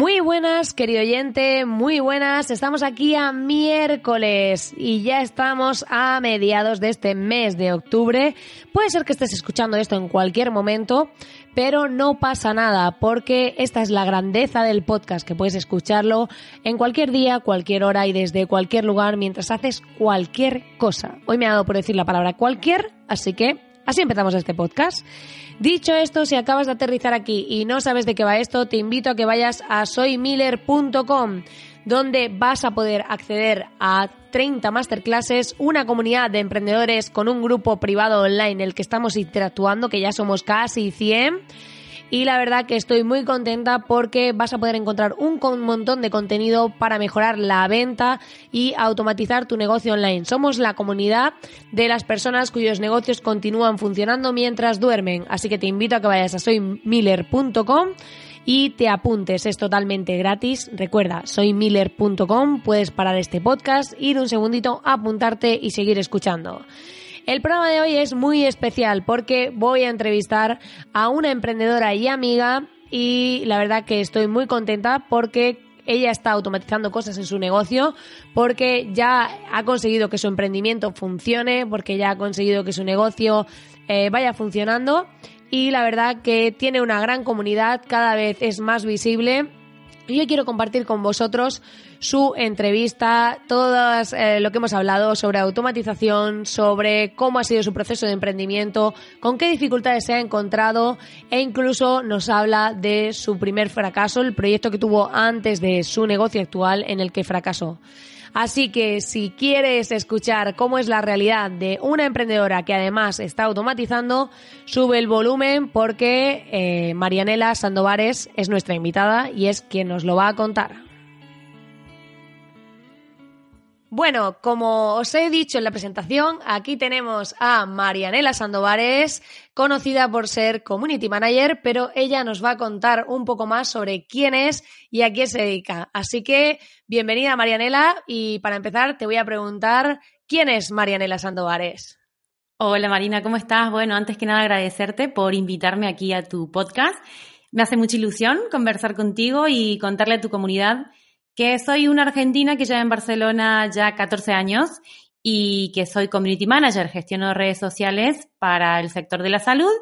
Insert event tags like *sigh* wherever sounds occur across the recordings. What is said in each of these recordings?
Muy buenas, querido oyente, muy buenas. Estamos aquí a miércoles y ya estamos a mediados de este mes de octubre. Puede ser que estés escuchando esto en cualquier momento, pero no pasa nada porque esta es la grandeza del podcast, que puedes escucharlo en cualquier día, cualquier hora y desde cualquier lugar mientras haces cualquier cosa. Hoy me ha dado por decir la palabra cualquier, así que así empezamos este podcast. Dicho esto, si acabas de aterrizar aquí y no sabes de qué va esto, te invito a que vayas a soymiller.com donde vas a poder acceder a 30 masterclasses, una comunidad de emprendedores con un grupo privado online en el que estamos interactuando, que ya somos casi 100 y la verdad que estoy muy contenta porque vas a poder encontrar un montón de contenido para mejorar la venta y automatizar tu negocio online. Somos la comunidad de las personas cuyos negocios continúan funcionando mientras duermen, así que te invito a que vayas a soymiller.com y te apuntes, es totalmente gratis. Recuerda, soymiller.com, puedes parar este podcast, ir un segundito, apuntarte y seguir escuchando. El programa de hoy es muy especial porque voy a entrevistar a una emprendedora y amiga y la verdad que estoy muy contenta porque ella está automatizando cosas en su negocio porque ya ha conseguido que su emprendimiento funcione, porque ya ha conseguido que su negocio eh, vaya funcionando y la verdad que tiene una gran comunidad, cada vez es más visible y yo quiero compartir con vosotros su entrevista, todo eh, lo que hemos hablado sobre automatización, sobre cómo ha sido su proceso de emprendimiento, con qué dificultades se ha encontrado e incluso nos habla de su primer fracaso, el proyecto que tuvo antes de su negocio actual en el que fracasó. Así que si quieres escuchar cómo es la realidad de una emprendedora que además está automatizando, sube el volumen porque eh, Marianela Sandovares es nuestra invitada y es quien nos lo va a contar. Bueno, como os he dicho en la presentación, aquí tenemos a Marianela Sandovares, conocida por ser Community Manager, pero ella nos va a contar un poco más sobre quién es y a quién se dedica. Así que, bienvenida Marianela y para empezar te voy a preguntar, ¿quién es Marianela Sandovares? Hola Marina, ¿cómo estás? Bueno, antes que nada agradecerte por invitarme aquí a tu podcast. Me hace mucha ilusión conversar contigo y contarle a tu comunidad que soy una argentina que lleva en Barcelona ya 14 años y que soy community manager, gestiono redes sociales para el sector de la salud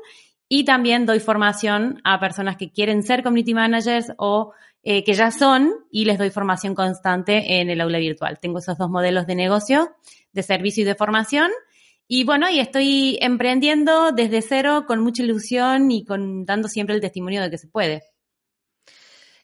y también doy formación a personas que quieren ser community managers o eh, que ya son y les doy formación constante en el aula virtual. Tengo esos dos modelos de negocio, de servicio y de formación. Y bueno, y estoy emprendiendo desde cero con mucha ilusión y con, dando siempre el testimonio de que se puede.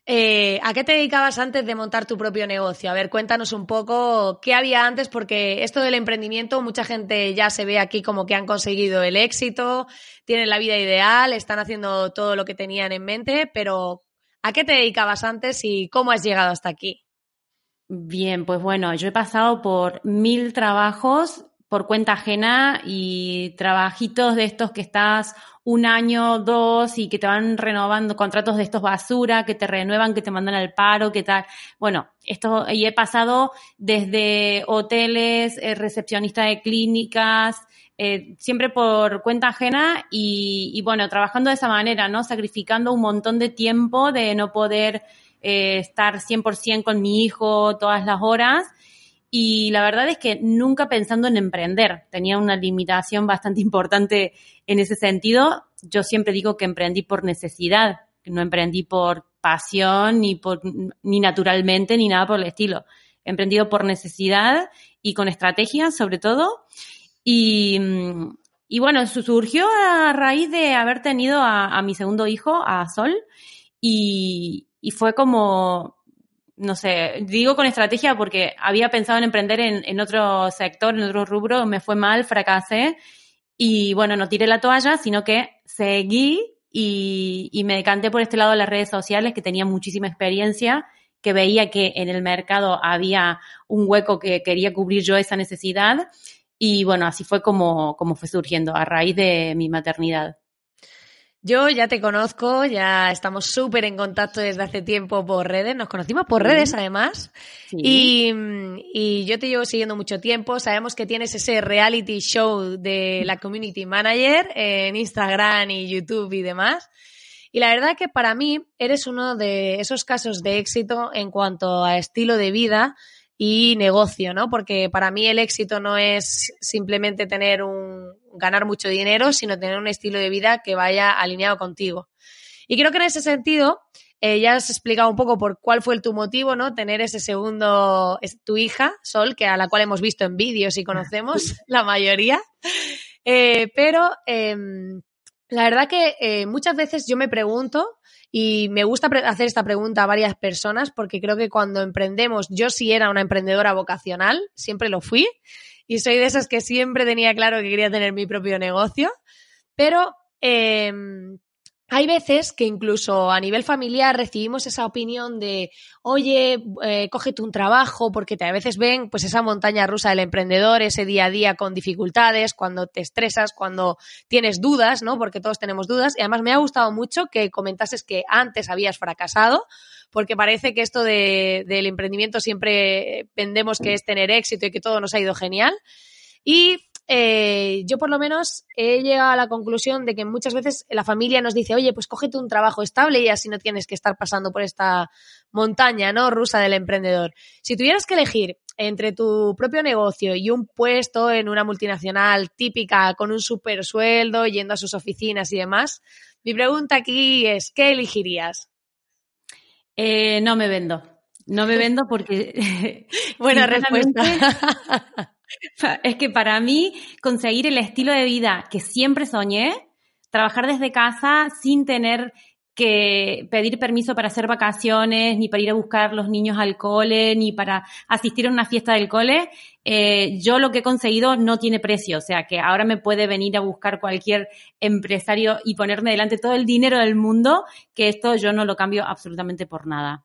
Eh, ¿A qué te dedicabas antes de montar tu propio negocio? A ver, cuéntanos un poco qué había antes, porque esto del emprendimiento, mucha gente ya se ve aquí como que han conseguido el éxito, tienen la vida ideal, están haciendo todo lo que tenían en mente, pero ¿a qué te dedicabas antes y cómo has llegado hasta aquí? Bien, pues bueno, yo he pasado por mil trabajos por cuenta ajena y trabajitos de estos que estás un año, dos y que te van renovando contratos de estos basura, que te renuevan, que te mandan al paro, que tal. Bueno, esto, y he pasado desde hoteles, eh, recepcionista de clínicas, eh, siempre por cuenta ajena y, bueno, trabajando de esa manera, ¿no? Sacrificando un montón de tiempo de no poder eh, estar 100% con mi hijo todas las horas. Y la verdad es que nunca pensando en emprender. Tenía una limitación bastante *laughs* importante en ese sentido. Yo siempre digo que emprendí por necesidad, no emprendí por pasión ni por ni naturalmente ni nada por el estilo. He emprendido por necesidad y con estrategia sobre todo. Y, y bueno, surgió a raíz de haber tenido a, mi segundo hijo, a Sol, y, y, fue como, no sé, digo con estrategia porque había pensado en emprender en, otro sector, en otro rubro, me fue mal, fracasé, y bueno, no tiré la toalla, sino que seguí y, y, me decanté por este lado de las redes sociales, que tenía muchísima experiencia, que veía que en el mercado había un hueco que quería cubrir yo esa necesidad y bueno, así fue como, como fue surgiendo a raíz de mi maternidad. Yo ya te conozco, ya estamos súper en contacto desde hace tiempo por redes, nos conocimos por redes además, y, y, yo te llevo siguiendo mucho tiempo, sabemos que tienes ese reality show de la Community Manager en Instagram y YouTube y demás, y la verdad que para mí eres uno de esos casos de éxito en cuanto a estilo de vida y negocio, ¿no? Porque para mí el éxito no es simplemente tener un ganar mucho dinero, sino tener un estilo de vida que vaya alineado contigo. Y creo que en ese sentido eh, ya has explicado un poco por cuál fue tu motivo, ¿no? Tener ese segundo, es tu hija, Sol, que a la cual hemos visto en vídeos y conocemos *laughs* la mayoría. Eh, pero em, la verdad que eh, muchas veces yo me pregunto y me gusta hacer esta pregunta a varias personas porque creo que cuando emprendemos, yo sí era una emprendedora vocacional, siempre lo fui, y soy de esas que siempre tenía claro que quería tener mi propio negocio, pero eh, hay veces que incluso a nivel familiar recibimos esa opinión de, oye, eh, cógete un trabajo, porque te, a veces ven pues esa montaña rusa del emprendedor, ese día a día con dificultades, cuando te estresas, cuando tienes dudas, ¿no? Porque todos tenemos dudas. Y además me ha gustado mucho que comentases que antes habías fracasado, porque parece que esto de, del emprendimiento siempre vendemos que es tener éxito y que todo nos ha ido genial. Y eh, yo por lo menos he llegado a la conclusión de que muchas veces la familia nos dice, oye, pues cógete un trabajo estable y así no tienes que estar pasando por esta montaña, ¿no? Rusa del emprendedor. Si tuvieras que elegir entre tu propio negocio y un puesto en una multinacional típica con un super sueldo, yendo a sus oficinas y demás, mi pregunta aquí es, ¿qué elegirías? Eh, no me vendo. No me *laughs* vendo porque... *laughs* Buena respuesta. *laughs* Es que para mí conseguir el estilo de vida que siempre soñé, trabajar desde casa sin tener que pedir permiso para hacer vacaciones, ni para ir a buscar los niños al cole, ni para asistir a una fiesta del cole, eh, yo lo que he conseguido no tiene precio. O sea, que ahora me puede venir a buscar cualquier empresario y ponerme delante todo el dinero del mundo, que esto yo no lo cambio absolutamente por nada.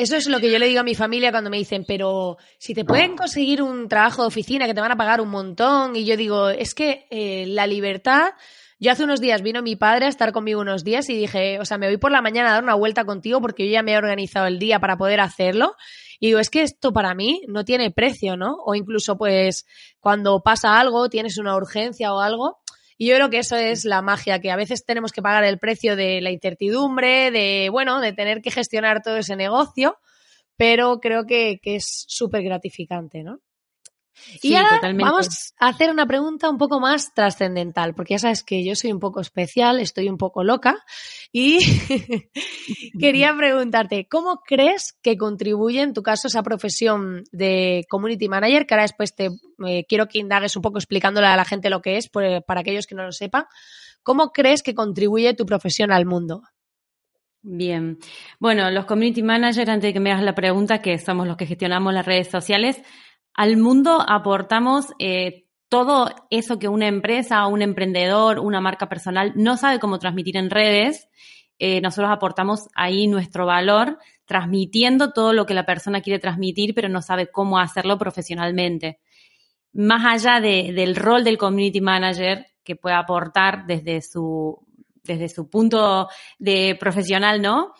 Eso es lo que yo le digo a mi familia cuando me dicen, pero si te pueden conseguir un trabajo de oficina que te van a pagar un montón, y yo digo, es que eh, la libertad. Yo hace unos días vino mi padre a estar conmigo unos días y dije, o sea, me voy por la mañana a dar una vuelta contigo porque yo ya me he organizado el día para poder hacerlo. Y digo, es que esto para mí no tiene precio, ¿no? O incluso, pues, cuando pasa algo, tienes una urgencia o algo, y yo creo que eso es la magia, que a veces tenemos que pagar el precio de la incertidumbre, de, bueno, de tener que gestionar todo ese negocio, pero creo que, que es súper gratificante, ¿no? Y ahora vamos a hacer una pregunta un poco más trascendental, porque ya sabes que yo soy un poco especial, estoy un poco loca y *laughs* quería *laughs* preguntarte, ¿cómo crees que contribuye en tu caso esa profesión de community manager? Que ahora después te eh, quiero que indagues un poco explicándole a la gente lo que es, para aquellos que no lo sepan. ¿Cómo crees que contribuye tu profesión al mundo? Bien. Bueno, los community managers, antes de que me hagas la pregunta, que somos los que gestionamos las redes sociales, al mundo aportamos eh, todo eso que una empresa, un emprendedor, una marca personal no sabe cómo transmitir en redes. Eh, nosotros aportamos ahí nuestro valor transmitiendo todo lo que la persona quiere transmitir, pero no sabe cómo hacerlo profesionalmente. Más allá del rol del community manager que puede aportar desde su, desde su punto de profesional, ¿no?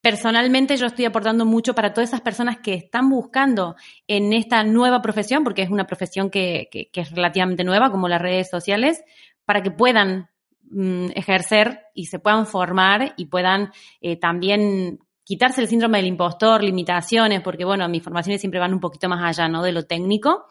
Personalmente yo estoy aportando mucho para todas esas personas que están buscando en esta nueva profesión, porque es una profesión que, es relativamente nueva, como las redes sociales, para que puedan mm, ejercer y se puedan formar y puedan eh, también quitarse el síndrome del impostor, limitaciones, porque bueno, mis formaciones siempre van un poquito más allá, ¿no? De lo técnico.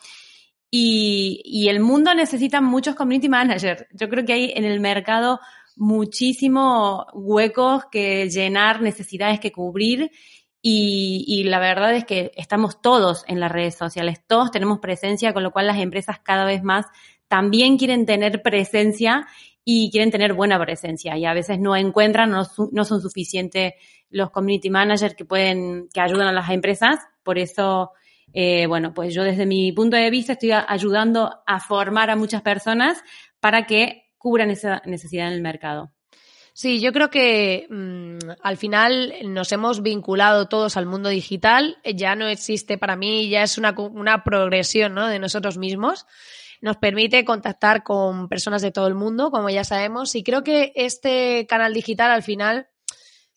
Y, y el mundo necesita muchos community managers. Yo creo que hay en el mercado muchísimos huecos que llenar, necesidades que cubrir. Y, la verdad es que estamos todos en las redes sociales, todos tenemos presencia, con lo cual las empresas cada vez más también quieren tener presencia y quieren tener buena presencia y a veces no encuentran, no, no son suficientes los community managers que pueden, que ayudan a las empresas. Por eso, eh, bueno, pues yo desde mi punto de vista estoy ayudando a formar a muchas personas para que cubran esa necesidad en el mercado. Sí, yo creo que mm, al final nos hemos vinculado todos al mundo digital, ya no existe para mí, ya es una, una progresión ¿no? de nosotros mismos. Nos permite contactar con personas de todo el mundo, como ya sabemos, y creo que este canal digital al final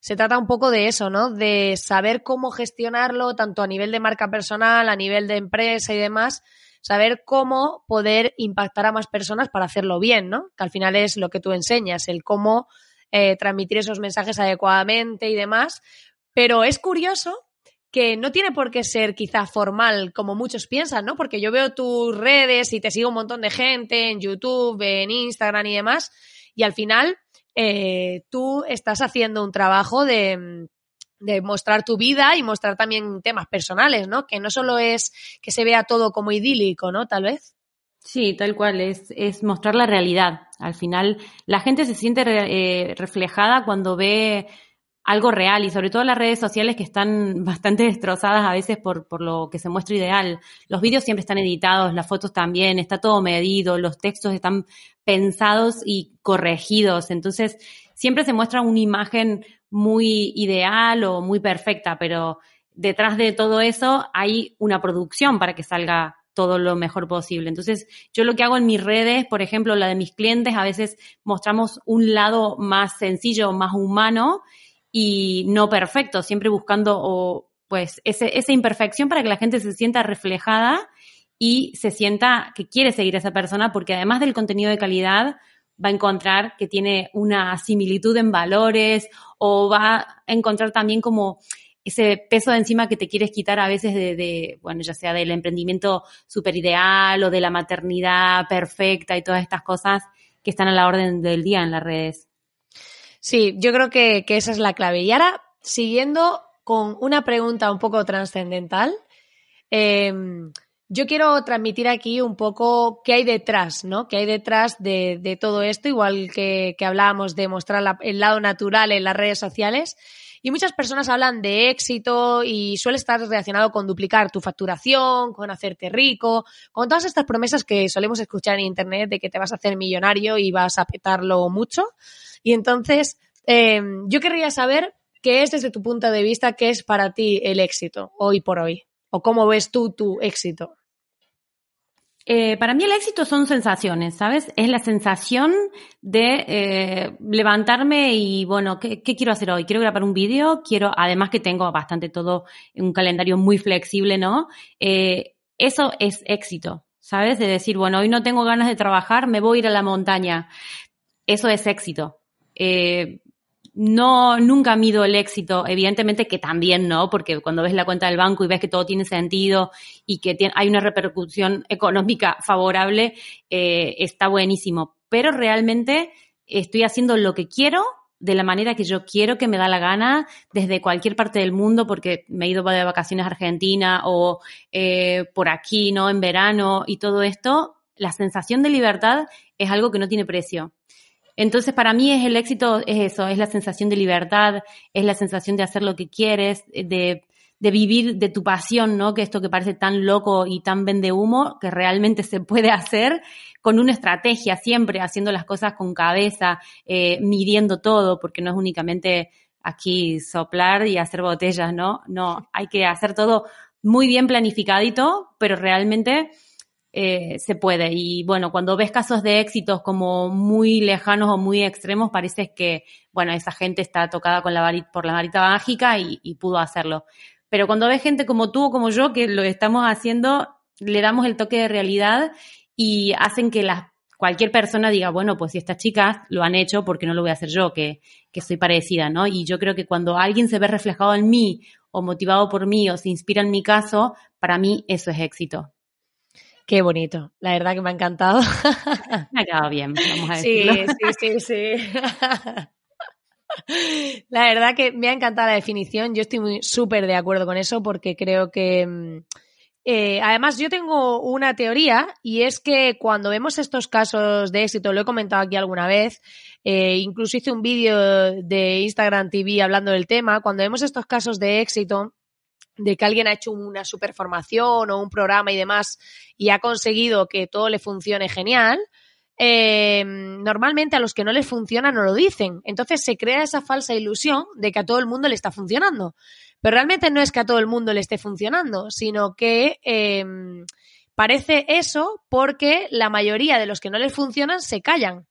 se trata un poco de eso, ¿no? De saber cómo gestionarlo, tanto a nivel de marca personal, a nivel de empresa y demás, saber cómo poder impactar a más personas para hacerlo bien, ¿no? Que al final es lo que tú enseñas, el cómo eh, transmitir esos mensajes adecuadamente y demás. Pero es curioso que no tiene por qué ser quizá formal como muchos piensan, ¿no? Porque yo veo tus redes y te sigo un montón de gente en YouTube, en Instagram y demás, y al final eh, tú estás haciendo un trabajo de de mostrar tu vida y mostrar también temas personales, ¿no? Que no solo es que se vea todo como idílico, ¿no? Tal vez. Sí, tal cual, es, mostrar la realidad. Al final, la gente se siente eh, reflejada cuando ve algo real y sobre todo las redes sociales que están *laughs* bastante destrozadas a veces por, por lo que se muestra ideal. Los vídeos siempre están editados, las fotos también, está todo medido, los textos están pensados y corregidos. Entonces, siempre se muestra una imagen muy ideal o muy perfecta, pero detrás de todo eso hay una producción para que salga todo lo mejor posible. Entonces, yo lo que hago en mis redes, por ejemplo, la de mis clientes, a veces mostramos un lado más sencillo, más humano y no perfecto, siempre buscando pues ese, esa imperfección para que la gente se sienta reflejada y se sienta que quiere seguir a esa persona porque además del contenido de calidad, va a encontrar que tiene una similitud en valores o va a encontrar también como ese peso de encima que te quieres quitar a veces de, bueno, ya sea del emprendimiento super ideal o de la maternidad perfecta y todas estas cosas que están a la orden del día en las redes. Sí, yo creo que, esa es la clave. Y ahora, siguiendo con una pregunta un poco trascendental, eh, yo quiero transmitir aquí un poco qué hay detrás, ¿no? ¿Qué hay detrás de, todo esto? Igual que, hablábamos de mostrar el lado natural en las redes sociales. Y muchas personas hablan de éxito y suele estar relacionado con duplicar tu facturación, con hacerte rico, con todas estas promesas que solemos escuchar en Internet de que te vas a hacer millonario y vas a petarlo mucho. Y entonces, em, yo querría saber qué es desde tu punto de vista, qué es para ti el éxito hoy por hoy, o cómo ves tú tu éxito. Eh, para mí el éxito son sensaciones, ¿sabes? Es la sensación de eh, levantarme y, bueno, ¿qué, quiero hacer hoy? Quiero grabar un vídeo, quiero, además que tengo bastante todo, un calendario muy flexible, ¿no? Eh, eso es éxito, ¿sabes? De decir, bueno, hoy no tengo ganas de trabajar, me voy a ir a la montaña. Eso es éxito. No, nunca mido el éxito, evidentemente que también no, porque cuando ves la cuenta del banco y ves que todo tiene sentido y que hay una repercusión económica *laughs* favorable, eh, está buenísimo. Pero realmente estoy haciendo lo que quiero de la manera que yo quiero, que me da la gana, desde cualquier parte del mundo, porque me he ido de vacaciones a Argentina o eh, por aquí, ¿no? En verano y todo esto, la sensación de libertad es algo que no tiene precio. Entonces, para mí es el éxito, es eso, es la sensación de libertad, es la sensación de hacer lo que quieres, de, de vivir de tu pasión, ¿no? Que esto que parece tan loco y tan vende humo, que realmente se puede hacer con una estrategia, siempre haciendo las cosas con cabeza, eh, midiendo todo, porque no es únicamente aquí soplar y hacer botellas, ¿no? No, hay que hacer todo muy bien planificadito, pero realmente eh, se puede. Y bueno, cuando ves casos de éxitos como muy lejanos o muy extremos, parece que, bueno, esa gente está tocada con la varita, por la varita mágica y, pudo hacerlo. Pero cuando ves gente como tú o como yo que lo estamos haciendo, le damos el toque de realidad y hacen que las cualquier persona diga, bueno, pues si estas chicas lo han hecho, ¿por qué no lo voy a hacer yo, que, que soy parecida, ¿no? Y yo creo que cuando alguien se ve reflejado en mí o motivado por mí o se inspira en mi caso, para mí eso es éxito. Qué bonito, la verdad que me ha encantado. Me ha quedado bien, vamos a decirlo. Sí, sí, sí, sí. La verdad que me ha encantado la definición, yo estoy súper de acuerdo con eso porque creo que mm, eh, además, yo tengo una teoría y es que cuando vemos estos casos de éxito, lo he comentado aquí alguna vez, eh, incluso hice un vídeo de Instagram TV hablando del tema, cuando vemos estos casos de éxito, de que alguien ha hecho una superformación o un programa y demás y ha conseguido que todo le funcione genial, eh, normalmente a los que no les funciona no lo dicen. Entonces se crea esa falsa ilusión de que a todo el mundo le está funcionando. Pero realmente no es que a todo el mundo le esté funcionando, sino que em, parece eso porque la mayoría de los que no les funcionan se callan.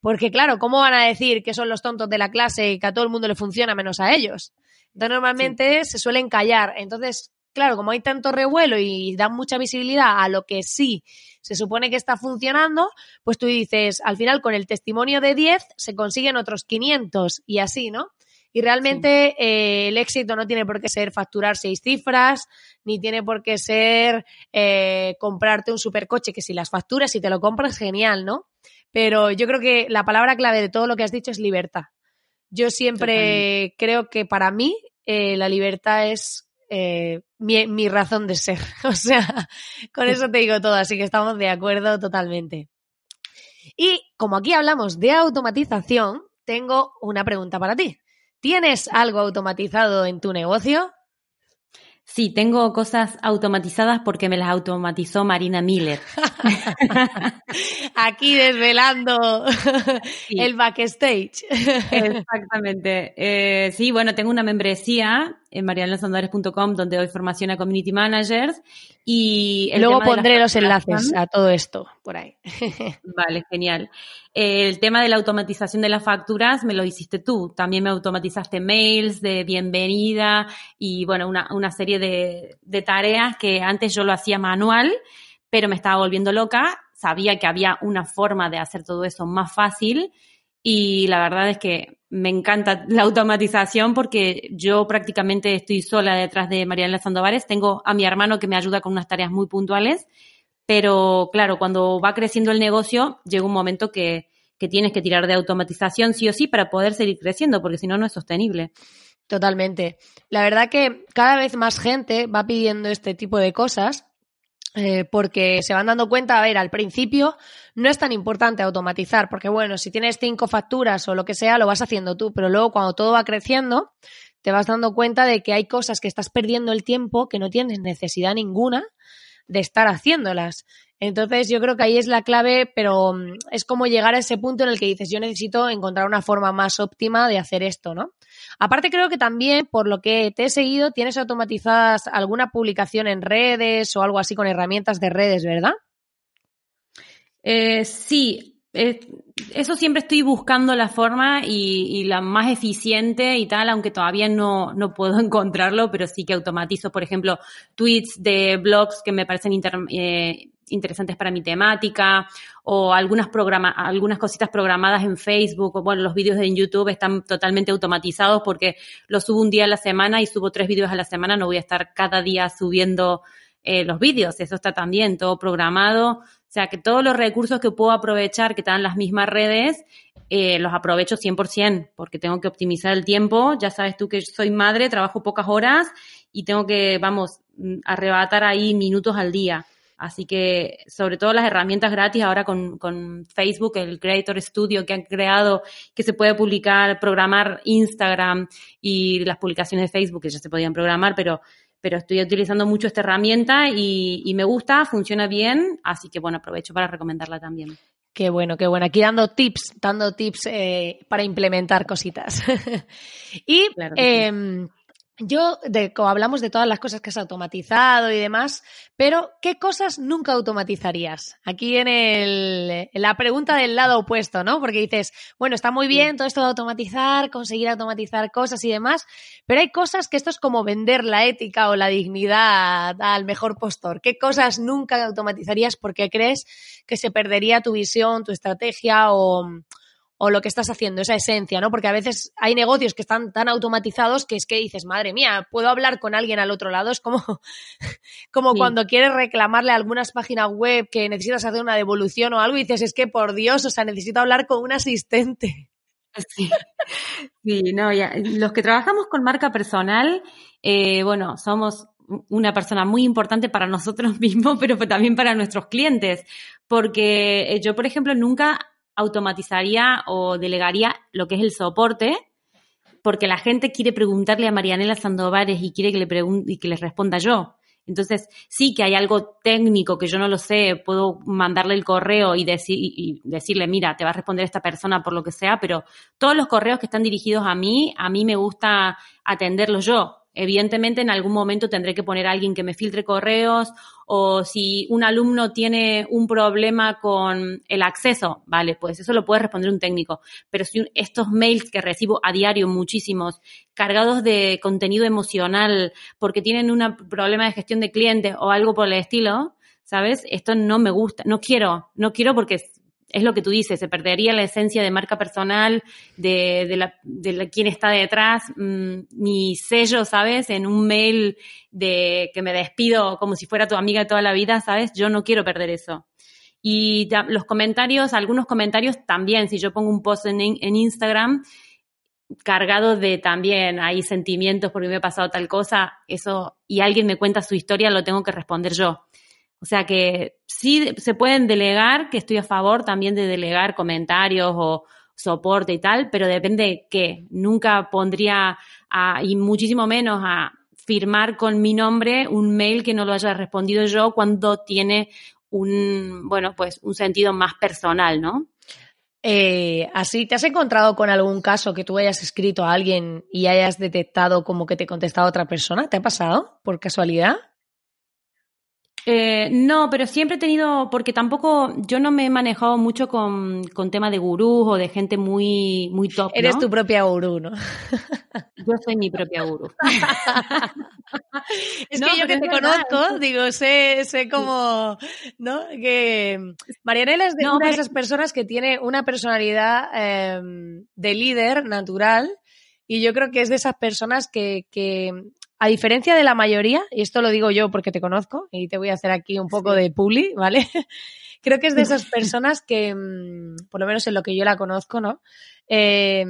Porque claro, ¿cómo van a decir que son los tontos de la clase y que a todo el mundo le funciona menos a ellos? Entonces normalmente se suelen callar. Entonces, claro, como hay tanto revuelo y dan mucha visibilidad a lo que sí se supone que está funcionando, pues tú dices, al final con el testimonio de 10 se consiguen otros 500 y así, ¿no? Y realmente eh, el éxito no tiene por qué ser facturar seis cifras, ni tiene por qué ser eh, comprarte un supercoche, que si las facturas y te lo compras, genial, ¿no? Pero yo creo que la palabra clave de todo lo que has dicho es libertad. Yo siempre creo que para mí eh, la libertad es mi, mi, razón de ser. *laughs* O sea, con eso te digo todo, así que estamos de acuerdo totalmente. Y como aquí hablamos de automatización, tengo una pregunta para ti. ¿Tienes algo automatizado en tu negocio? Sí, tengo cosas automatizadas porque me las automatizó Marina Miller. *laughs* Aquí desvelando el backstage. Exactamente. Eh, sí, bueno, tengo una membresía en marianlosandores.com donde doy formación a community managers y luego pondré los enlaces a todo esto por ahí. *laughs* Vale, genial. El tema de la automatización de las facturas me lo hiciste tú. También me automatizaste mails de bienvenida y bueno, una, una serie de, de tareas que antes yo lo hacía manual, pero me estaba volviendo loca. Sabía que había una forma de hacer todo eso más fácil y la verdad es que me encanta la automatización porque yo prácticamente estoy sola detrás de Mariana Sandovares. Tengo a mi hermano que me ayuda con unas tareas muy puntuales, pero claro, cuando va creciendo el negocio, llega un momento que, que tienes que tirar de automatización sí o sí para poder seguir creciendo, porque si no, no es sostenible. Totalmente. La verdad que cada vez más gente va pidiendo este tipo de cosas eh, porque se van dando cuenta, a ver, al principio no es tan importante automatizar, porque bueno, si tienes cinco facturas o lo que sea, lo vas haciendo tú, pero luego cuando todo va creciendo, te vas dando cuenta de que hay cosas que estás perdiendo el tiempo que no tienes necesidad ninguna de estar haciéndolas. Entonces yo creo que ahí es la clave, pero mm, es como llegar a ese punto en el que dices, yo necesito encontrar una forma más óptima de hacer esto, ¿no? Aparte creo que también, por lo que te he seguido, tienes automatizadas alguna publicación en redes o algo así con herramientas de redes, ¿verdad? Eh, sí, eh, eso siempre estoy buscando la forma y, la más eficiente y tal, aunque todavía no, no, puedo *laughs* encontrarlo, pero sí que automatizo, por ejemplo, tweets de blogs que me parecen inter, eh, interesantes para mi temática o algunas, programa algunas cositas programadas en Facebook o bueno, los vídeos en YouTube están totalmente automatizados porque los subo un día a la semana y subo tres vídeos a la semana, no voy a estar cada día subiendo eh, los vídeos, eso está también todo programado. O sea, que todos los recursos que puedo aprovechar que están las mismas redes, eh, los aprovecho 100% porque tengo que optimizar el tiempo. Ya sabes tú que soy madre, trabajo pocas horas y tengo que, vamos, mm, arrebatar ahí minutos al día. Así que, sobre todo las herramientas gratis ahora con, con, Facebook, el Creator Studio que han creado, que se puede publicar, programar Instagram y las publicaciones de Facebook que ya se podían programar, pero, pero estoy utilizando mucho esta herramienta y, y me gusta, funciona bien, así que bueno, aprovecho para recomendarla también. Qué bueno, qué bueno. Aquí dando tips, dando tips eh, para implementar cositas. *laughs* y yo, de, como hablamos de todas las cosas que has automatizado y demás, pero ¿qué cosas nunca automatizarías? Aquí en, el, en la pregunta del lado opuesto, ¿no? Porque dices, bueno, está muy bien todo esto de automatizar, conseguir automatizar cosas y demás, pero hay cosas que esto es como vender la ética o la dignidad al mejor postor. ¿Qué cosas nunca automatizarías porque crees que se perdería tu visión, tu estrategia o o lo que estás haciendo, esa esencia, ¿no? Porque a veces hay negocios que están tan automatizados que es que dices, madre mía, puedo hablar con alguien al otro lado. Es como, *laughs* como cuando quieres reclamarle a algunas páginas web que necesitas hacer una devolución o algo y dices, es que por Dios, o sea, necesito hablar con un asistente. Sí, sí no, ya. los que trabajamos con marca personal, eh, bueno, somos una persona muy importante para nosotros *laughs* mismos, pero también para nuestros clientes, porque eh, yo, por ejemplo, nunca automatizaría o delegaría lo que es el soporte, porque la gente quiere preguntarle a Marianela Sandovares y quiere que le pregunte y que le responda yo. Entonces, sí que hay algo técnico que yo no lo sé, puedo mandarle el correo y, y, decirle, mira, te va a responder esta persona por lo que sea, pero todos los correos que están dirigidos a mí, a mí me gusta atenderlos yo. Evidentemente, en algún momento tendré que poner a alguien que me filtre correos o si un alumno tiene un problema con el acceso, vale, pues eso lo puede responder un técnico. Pero si estos mails que recibo a diario, muchísimos, cargados de contenido emocional porque tienen un problema de gestión de clientes o algo por el estilo, ¿sabes? Esto no me gusta, no quiero, no quiero porque es lo que tú dices, se perdería la esencia de marca personal, de, de, la, de quién está detrás, mm, mi sello, ¿sabes? En un mail de que me despido como si fuera tu amiga de toda la vida, ¿sabes? Yo no quiero perder eso. Y los comentarios, algunos comentarios también, si yo pongo un post en, en Instagram cargado de también hay sentimientos porque me ha pasado tal cosa, eso, y alguien me cuenta su historia, lo tengo que responder yo. O sea que sí se pueden delegar, que estoy a favor también de delegar comentarios o soporte y tal, pero depende de qué. Nunca pondría, y muchísimo menos a firmar con mi nombre un mail que no lo haya respondido yo cuando tiene un, bueno, pues un sentido más personal, ¿no? Eh, así, ¿te has encontrado con algún caso que tú hayas escrito a alguien y hayas detectado como que te contestado otra persona? ¿Te ha pasado por casualidad? Eh, no, pero siempre he tenido, porque tampoco, yo no me he manejado mucho con, con tema de gurús o de gente muy, muy top. Eres tu propia gurú, ¿no? *laughs* Yo soy mi propia gurú. *laughs* es que yo que te conozco, digo, sé, sé cómo, ¿no? Que Marianela es de una de esas personas que tiene una personalidad em, de líder natural y yo creo que es de esas personas que, que a diferencia de la mayoría, y esto lo digo yo porque te conozco y te voy a hacer aquí un poco de publi, ¿vale? *laughs* Creo que es de esas *laughs* personas que, mm, por lo menos en lo que yo la conozco, ¿no? Eh,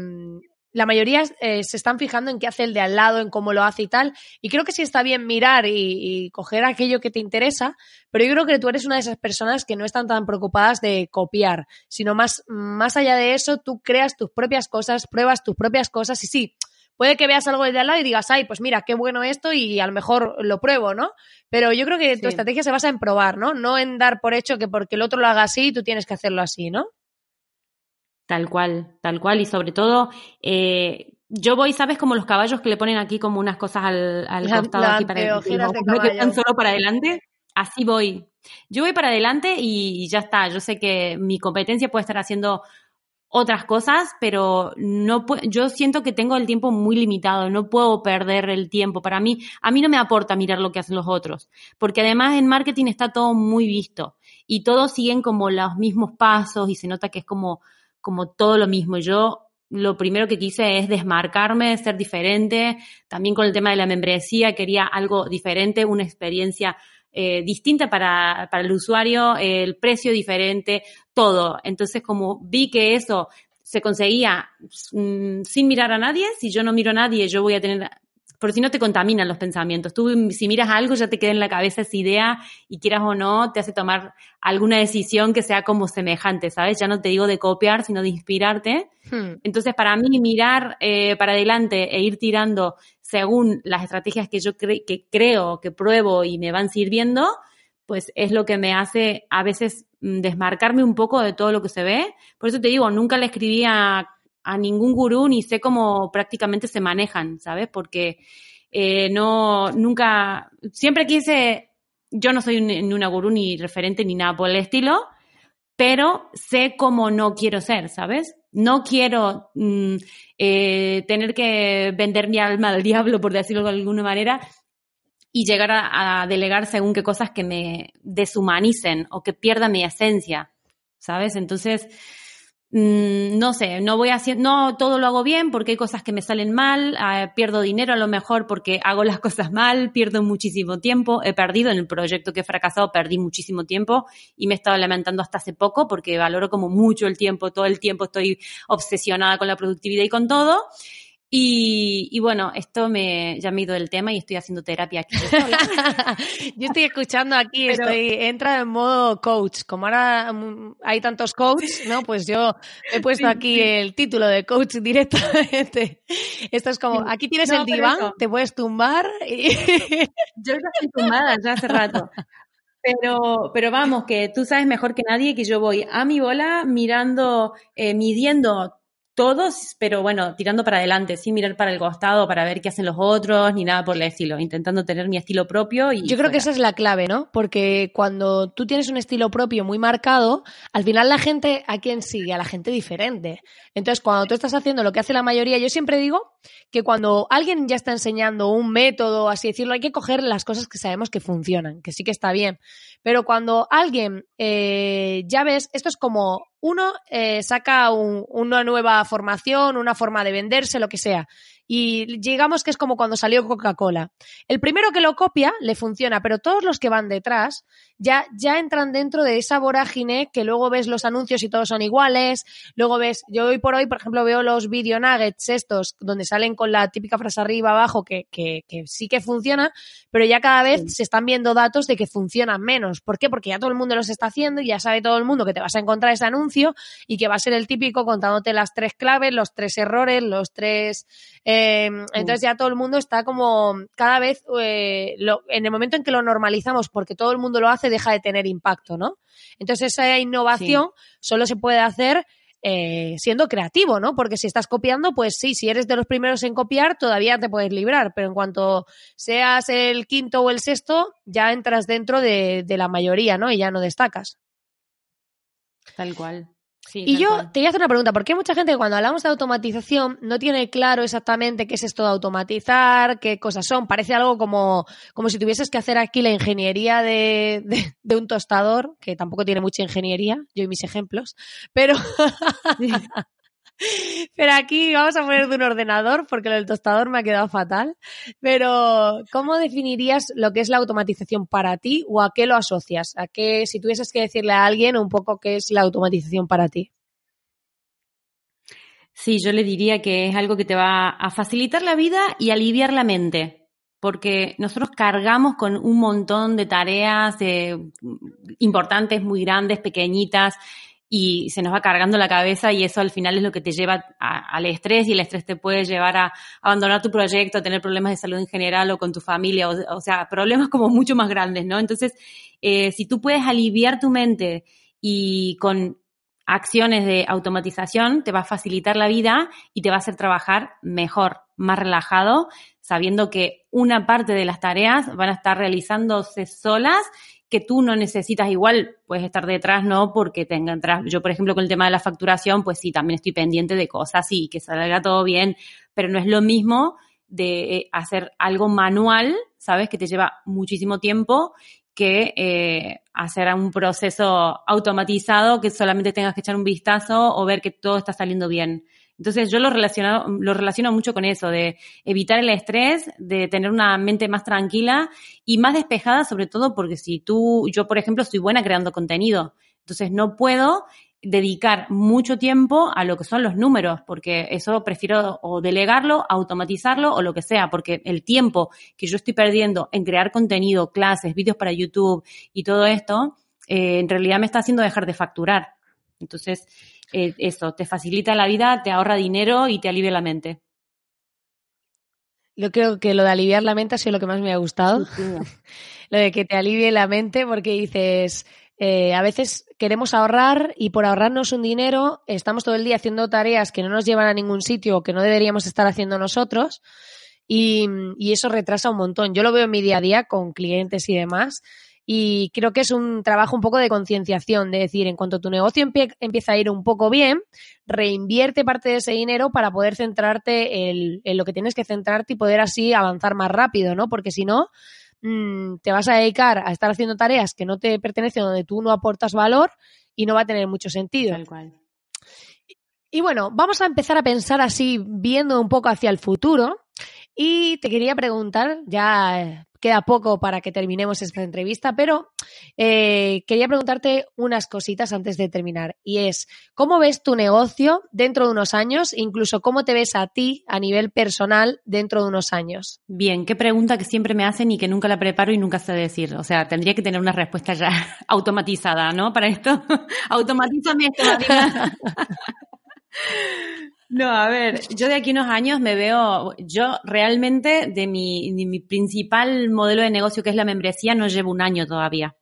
la mayoría eh, se están fijando en qué hace el de al lado, en cómo lo hace y tal. Y creo que sí está bien mirar y, y, coger aquello que te interesa, pero yo creo que tú eres una de esas personas que no están tan preocupadas de copiar, sino más, más allá de eso, tú creas tus propias cosas, pruebas tus propias cosas y sí, Puede que veas algo de al lado y digas, ay, pues mira, qué bueno esto y a lo mejor lo pruebo, ¿no? Pero yo creo que tu estrategia se basa en probar, ¿no? No en dar por hecho que porque el otro lo haga así, tú tienes que hacerlo así, ¿no? Tal cual, tal cual. Y sobre todo, eh, yo voy, ¿sabes? Como los caballos que le ponen aquí como unas cosas al, al costado aquí para que están solo para adelante. Así voy. Yo voy para adelante y ya está. Yo sé que mi competencia puede estar haciendo otras cosas, pero no yo siento que tengo el tiempo muy limitado, no puedo perder el tiempo. Para mí, a mí no me aporta mirar lo que hacen los otros, porque además en marketing está todo muy visto y todos siguen como los mismos pasos y se nota que es como, como todo lo mismo. Yo lo primero que quise es desmarcarme, ser diferente. También con el tema de la membresía quería algo diferente, una experiencia eh, distinta para, para el usuario, el precio diferente, todo. Entonces, como vi que eso se conseguía mm, sin mirar a nadie, si yo no miro a nadie, yo voy a tener por si no te contaminan los pensamientos. Tú, si miras algo, ya te queda en la cabeza esa idea y quieras o no, te hace tomar alguna decisión que sea como semejante, ¿sabes? Ya no te digo de copiar, sino de inspirarte. Hmm. Entonces, para mí, mirar eh, para adelante e ir tirando según las estrategias que yo que creo, que pruebo y me van sirviendo, pues es lo que me hace a veces mm, desmarcarme un poco de todo lo que se ve. Por eso te digo, nunca le escribí a a ningún gurú ni sé cómo prácticamente se manejan, ¿sabes? Porque eh, no, nunca, siempre quise, yo no soy ni una gurú ni referente ni nada por el estilo, pero sé cómo no quiero ser, ¿sabes? No quiero mm, eh, tener que vender mi alma al diablo, por decirlo de alguna manera, y llegar a, a, delegar según qué cosas que me deshumanicen o que pierda mi esencia, ¿sabes? Entonces, Mm, no sé, no voy hacer, no todo lo hago bien porque hay cosas que me salen mal, ah, pierdo dinero a lo mejor porque hago las *laughs* cosas mal, pierdo muchísimo tiempo, he perdido en el proyecto que he fracasado, perdí muchísimo tiempo y me he estado lamentando hasta hace poco porque valoro como mucho el tiempo, todo el tiempo estoy obsesionada con la productividad y con todo. Y, bueno, esto me, ya me he ido del tema y estoy haciendo terapia aquí. *laughs* Yo estoy escuchando aquí, estoy, entra en modo coach. Como ahora mm, hay tantos coaches, ¿no? Pues yo he puesto aquí el título de coach directamente. Esto es como, aquí tienes el diván, te puedes tumbar. Y... *laughs* Yo ya estoy tumbada ya hace rato. Pero, pero vamos, que tú sabes mejor que nadie que yo voy a mi bola mirando, eh, midiendo todos, pero bueno, tirando para adelante, sin mirar para el costado para ver qué hacen los otros, ni nada por el estilo, intentando tener mi estilo propio. Y Yo creo que esa es la clave, ¿no? Porque cuando tú tienes un estilo propio muy marcado, al final la gente, ¿a quién sigue? A la gente diferente. Entonces, cuando tú estás haciendo lo que hace la mayoría, yo siempre digo que cuando alguien ya está enseñando un método, así decirlo, hay que coger las cosas que sabemos que funcionan, que sí que está bien. Pero cuando alguien, eh, ya ves, esto es como uno eh, saca una nueva formación, una forma de venderse, lo que sea. Y digamos que es como cuando salió Coca-Cola. El primero que lo copia le funciona, pero todos los que van detrás ya, ya entran dentro de esa vorágine que luego ves los anuncios y todos son iguales. Luego ves, yo hoy por hoy, por ejemplo, veo los video nuggets estos, donde salen con la típica frase arriba, abajo, que, que, que sí que funciona, pero ya cada vez se están viendo datos de que funcionan menos. ¿Por qué? Porque ya todo el mundo los está haciendo y ya sabe todo el mundo que te vas a encontrar ese anuncio y que va a ser el típico contándote las tres claves, los tres errores, los tres eh, entonces ya todo el mundo está como cada vez, eh, en el momento en que lo normalizamos porque todo el mundo lo hace, deja de tener impacto, ¿no? Entonces esa innovación solo se puede hacer eh, siendo creativo, ¿no? Porque si estás copiando, pues sí, si eres de los primeros en copiar, todavía te puedes librar, pero en cuanto seas el quinto o el sexto, ya entras dentro de, de la mayoría, ¿no? Y ya no destacas. Tal cual y yo te voy a hacer una pregunta, porque hay mucha gente que cuando hablamos de automatización no tiene claro exactamente qué es esto de automatizar, qué cosas son. Parece algo como, como si tuvieses que hacer aquí la ingeniería de, de, un tostador, que tampoco tiene mucha ingeniería, yo y mis ejemplos, pero... *laughs* Pero aquí vamos a poner de un ordenador porque lo del tostador me ha quedado fatal. Pero, ¿cómo definirías lo que es la automatización para ti o a qué lo asocias? ¿A qué, si tuvieses que decirle a alguien un poco qué es la automatización para ti? Sí, yo le diría que es algo que te va a facilitar la vida y aliviar la mente, porque nosotros cargamos con un montón de tareas importantes, muy grandes, pequeñitas, y se nos va cargando la cabeza y eso al final es lo que te lleva al estrés y el estrés te puede llevar a abandonar tu proyecto, a tener problemas de salud en general o con tu familia, o, sea, problemas como mucho más grandes, ¿no? Entonces, eh, si tú puedes aliviar tu mente y con acciones de automatización, te va a facilitar la vida y te va a hacer trabajar mejor, más relajado, sabiendo que una parte de las tareas van a estar realizándose solas que tú no necesitas igual, puedes estar detrás, ¿no? Porque tenga atrás. Yo, por ejemplo, con el tema de la facturación, pues sí, también estoy pendiente de cosas y que salga todo bien, pero no es lo mismo de eh, hacer algo manual, ¿sabes? Que te lleva muchísimo tiempo que eh, hacer un proceso automatizado que solamente tengas que echar un vistazo o ver que todo está saliendo bien. Entonces yo lo relaciono, lo relaciono mucho con eso, de evitar el estrés, de tener una mente más tranquila y más despejada, sobre todo porque si tú, yo por ejemplo, soy buena creando contenido, entonces no puedo dedicar mucho tiempo a lo que son los números, porque eso prefiero o delegarlo, automatizarlo o lo que sea, porque el tiempo que yo estoy perdiendo en crear contenido, clases, vídeos para YouTube y todo esto, eh, en realidad me está haciendo dejar de facturar. Entonces, eh, eso, te facilita la vida, te ahorra dinero y te alivia la mente. Yo creo que lo de aliviar la mente ha sido lo que más me ha gustado. *laughs* lo de que te alivie la mente porque dices, eh, a veces queremos ahorrar y por ahorrarnos un dinero estamos todo el día haciendo tareas que no nos llevan a ningún sitio o que no deberíamos estar haciendo nosotros y, y eso retrasa un montón. Yo lo veo en mi día a día con clientes y demás y creo que es un trabajo un poco de concienciación, de decir, en cuanto tu negocio empieza a ir un poco bien, reinvierte parte de ese dinero para poder centrarte en, en, lo que tienes que centrarte y poder así avanzar más rápido, ¿no? Porque si no, mmm, te vas a dedicar a estar haciendo tareas que no te pertenecen, donde tú no aportas valor y no va a tener mucho sentido. Tal cual. Y bueno, vamos a empezar a pensar así, viendo un poco hacia el futuro. Y te quería preguntar, ya queda poco para que terminemos esta entrevista, pero eh, quería preguntarte unas cositas antes de terminar. Y es, ¿cómo ves tu negocio dentro de unos años? Incluso, ¿cómo te ves a ti a nivel personal dentro de unos años? Bien, qué pregunta que siempre me hacen y que nunca la preparo y nunca sé decir. O sea, tendría que tener una respuesta ya *laughs* automatizada, ¿no? Para esto, *laughs* automatízame esto. *laughs* No, a ver, yo de aquí unos años me veo, yo realmente de mi, de mi principal modelo de negocio que es la membresía no llevo un año todavía.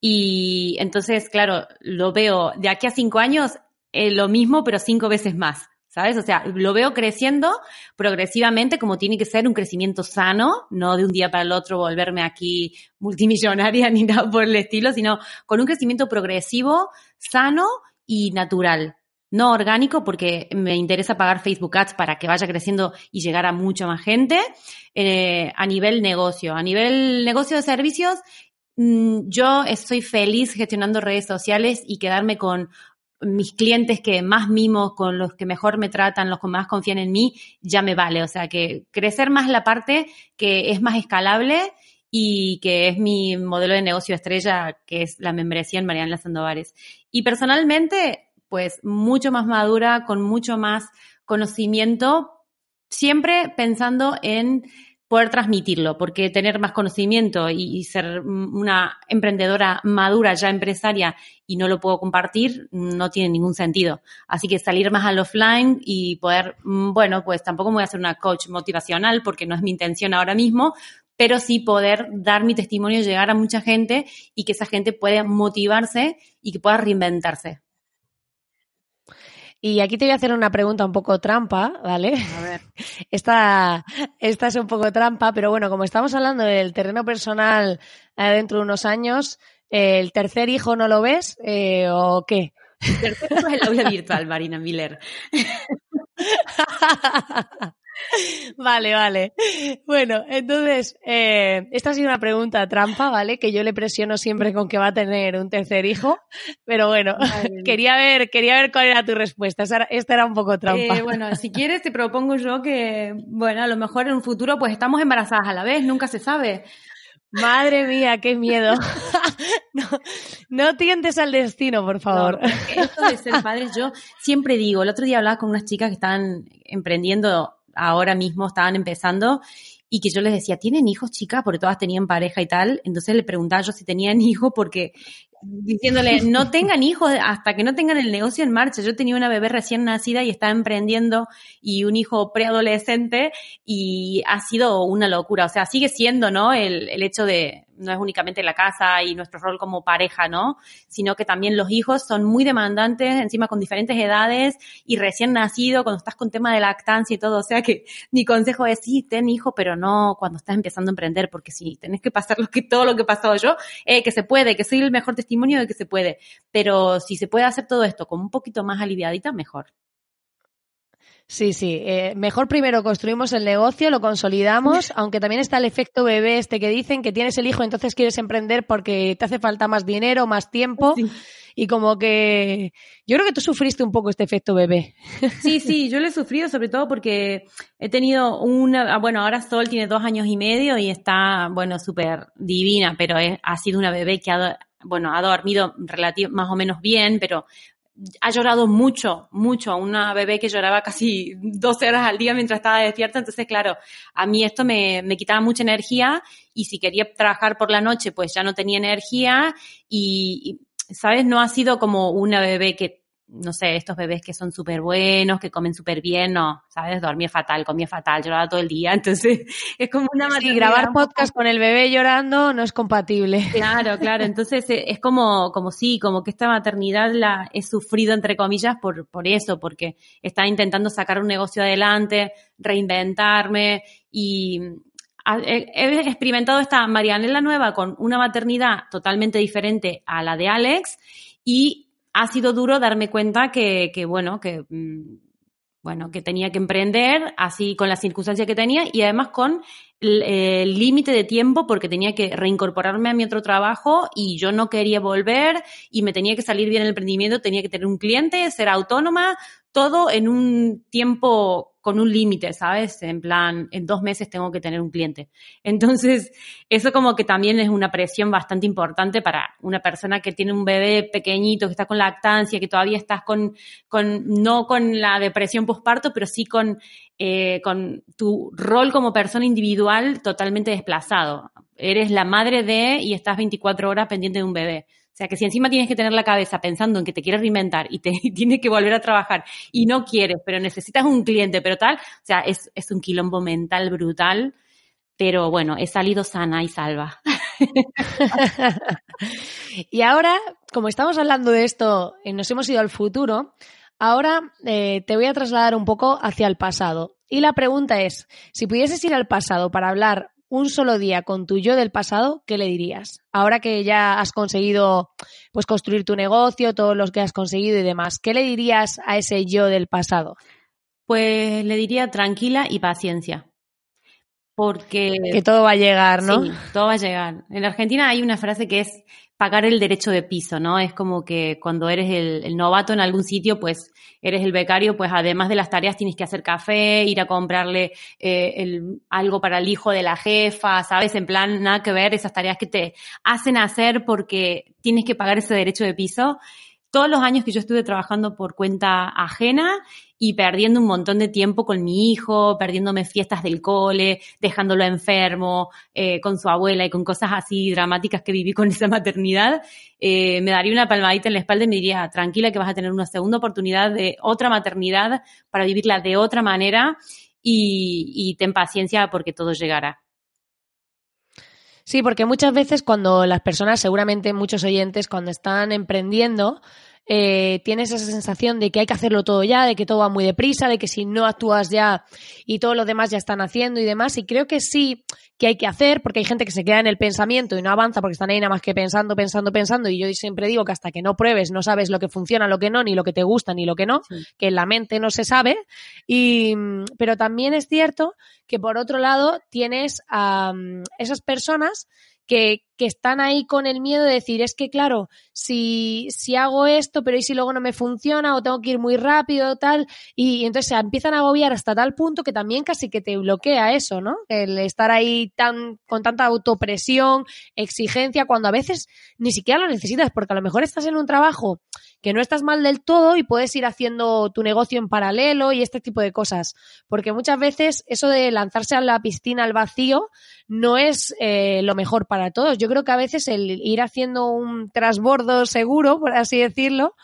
Y entonces, claro, lo veo de aquí a cinco años eh, lo mismo, pero cinco veces más. ¿Sabes? O sea, lo veo creciendo progresivamente como tiene que ser un crecimiento sano, no de un día para el otro volverme aquí multimillonaria *laughs* ni nada por el estilo, sino con un crecimiento progresivo, sano y natural no orgánico porque me interesa pagar Facebook Ads para que vaya creciendo y llegar a mucha más gente eh, a nivel negocio. A nivel negocio de servicios, mmm, yo estoy feliz gestionando redes sociales y quedarme con mis clientes que más mimo, con los que mejor me tratan, los que más confían en mí, ya me vale. O sea, que crecer más la parte que es más escalable y que es mi modelo de negocio estrella, que es la membresía en Mariana Sandovares. Y personalmente, pues mucho más madura, con mucho más conocimiento, siempre pensando en poder transmitirlo, porque tener más conocimiento y, ser una emprendedora madura, ya empresaria, y no lo puedo compartir, no tiene ningún sentido. Así que salir más al offline y poder, mm, bueno, pues tampoco me voy a hacer una coach motivacional, porque no es mi intención ahora mismo, pero sí poder dar mi testimonio, llegar a mucha gente y que esa gente pueda motivarse y que pueda reinventarse. Y aquí te voy a hacer una pregunta un poco trampa, ¿vale? A ver. *laughs* Esta, esta es un poco trampa, pero bueno, como estamos hablando del terreno personal dentro de unos años, eh, ¿el tercer hijo no lo ves eh, o qué? El tercer hijo es el aula virtual, Marina Miller. *laughs* *laughs* Vale, vale. Bueno, entonces, eh, esta ha sido una pregunta trampa, ¿vale? Que yo le presiono siempre con que va a tener un tercer hijo, pero bueno, *laughs* quería ver, quería ver cuál era tu respuesta. Esta era un poco trampa. Eh, bueno, si quieres te propongo yo que, bueno, a lo mejor en un futuro pues estamos embarazadas a la vez, nunca se sabe. Madre mía, qué miedo. *laughs* no, no, tientes al destino, por favor. No, esto de ser padres, yo siempre digo, el otro día hablaba con unas chicas que estaban emprendiendo ahora mismo estaban empezando y que yo les decía, ¿tienen hijos chicas? Porque todas tenían pareja y tal. Entonces le preguntaba yo si tenían *laughs* hijos porque diciéndole, no tengan hijos hasta que no tengan el negocio en marcha. Yo tenía una bebé recién nacida y estaba emprendiendo y un hijo preadolescente y ha sido una locura. O sea, sigue siendo, ¿no? El, el hecho de, no es únicamente la casa y nuestro rol como pareja, ¿no? Sino que también los hijos son muy demandantes, encima con diferentes edades y recién nacido, cuando estás con tema de lactancia y todo. O sea que mi consejo es sí, ten hijo, pero no cuando estás empezando a emprender, porque si tenés que pasar lo que, todo lo que he pasado yo, eh, que se puede, que soy el mejor testimonio de que se puede. Pero si se puede hacer todo esto con un poquito más aliviadita, mejor. Sí, sí. Eh, mejor primero construimos el negocio, lo consolidamos, *laughs* aunque también está el efecto bebé este que dicen que tienes el hijo, entonces quieres emprender porque te hace falta más dinero, más tiempo. Sí. Y como que yo creo que tú sufriste un poco este efecto bebé. Sí, *laughs* sí, yo lo he sufrido sobre todo porque he tenido una, bueno, ahora Sol tiene dos años y medio y está, bueno, súper divina, pero ha sido una bebé que ha, bueno, ha dormido relativo, más o menos bien, pero ha llorado mucho, mucho. Una bebé que lloraba casi *laughs* 12 horas al día mientras estaba despierta. Entonces, claro, a mí esto me, me, quitaba mucha energía y si quería trabajar por la noche, pues ya no tenía energía y, y, ¿sabes? No ha sido como una bebé que no sé, estos bebés que son súper buenos, que comen súper bien, no, ¿sabes? Dormía fatal, comía fatal, lloraba todo el día, *laughs* entonces es como una Sí, grabar podcast con el bebé llorando no es compatible. Claro, claro, entonces eh, es como, como sí, como que esta maternidad la he sufrido, entre comillas, por, por eso, porque estaba intentando sacar un negocio adelante, reinventarme y he experimentado esta Marianela nueva con una maternidad totalmente diferente a la de Alex y ha sido duro darme cuenta que, que bueno, que mm, bueno, que tenía que emprender así con las circunstancias que tenía y además con el límite de tiempo porque tenía que reincorporarme a mi otro trabajo y yo no quería volver y me tenía que salir bien el emprendimiento, tenía que tener un cliente, ser autónoma, todo en un tiempo con un límite, ¿sabes? En plan, en dos meses tengo que tener un cliente. Entonces, eso como que también es una presión bastante importante para una persona que tiene un bebé pequeñito, que está con lactancia, que todavía estás con, con no con la depresión postparto, pero sí con, eh, con tu rol como persona individual totalmente desplazado. Eres la madre de y estás 24 horas pendiente de un bebé. O sea, que si encima tienes que tener la cabeza pensando en que te quieres reinventar y te *laughs* tienes que volver a trabajar y no quieres, pero necesitas un cliente, pero tal, o sea, es, es un quilombo mental brutal, pero bueno, he salido sana y salva. *laughs* y ahora, como estamos hablando de esto, y nos hemos ido al futuro, ahora eh, te voy a trasladar un poco hacia el pasado. Y la pregunta es, si pudieses ir al pasado para hablar un solo día con tu yo del pasado, ¿qué le dirías? Ahora que ya has conseguido pues construir tu negocio, todos los que has conseguido y demás, ¿qué le dirías a ese yo del pasado? Pues le diría tranquila y paciencia. Porque. Que todo va a llegar, ¿no? Sí, todo va a llegar. En Argentina hay una frase que es pagar el derecho de piso, ¿no? Es como que cuando eres el, novato en algún sitio, pues eres el becario, pues además de las tareas tienes que hacer café, ir a comprarle eh, algo para el hijo de la jefa, ¿sabes? En plan, nada que ver, esas tareas que te hacen hacer porque tienes que pagar ese derecho de piso todos los años que yo estuve trabajando por cuenta ajena y perdiendo un montón de tiempo con mi hijo, perdiéndome fiestas del cole, dejándolo enfermo, eh, con su abuela y con cosas así dramáticas que viví con *laughs* esa maternidad, eh, me daría una palmadita en la espalda y me diría, tranquila que vas a tener una segunda oportunidad de otra maternidad para vivirla de otra manera y, y ten paciencia porque todo llegará. Sí, porque muchas veces cuando las personas, seguramente muchos oyentes, cuando están emprendiendo, eh, tienes esa sensación de que hay que hacerlo todo ya, de que todo va muy deprisa, de que si no actúas ya y todos los demás ya están haciendo y demás. Y creo que sí que hay que hacer, porque hay gente que se queda en el pensamiento y no avanza porque están ahí nada más que pensando, pensando, pensando. Y yo siempre digo que hasta que no pruebes no sabes lo que funciona, lo que no, ni lo que te gusta, ni lo que no, que en la mente no se sabe. Y, pero también es cierto que por otro lado tienes a esas personas que, están ahí con el miedo de decir, es que claro, si, si hago esto, pero ¿y si luego no me funciona o tengo que ir muy rápido tal? Y, entonces se empiezan a agobiar hasta tal punto que también casi que te bloquea eso, ¿no? El estar ahí tan, con tanta autopresión, exigencia, cuando a veces ni siquiera lo necesitas, porque a lo mejor estás en un trabajo que no estás mal del todo y puedes ir haciendo tu negocio en paralelo y este tipo de cosas. Porque muchas veces eso de lanzarse a la piscina al vacío no es eh, lo mejor para todos yo creo que a veces el ir haciendo un trasbordo seguro, por así decirlo,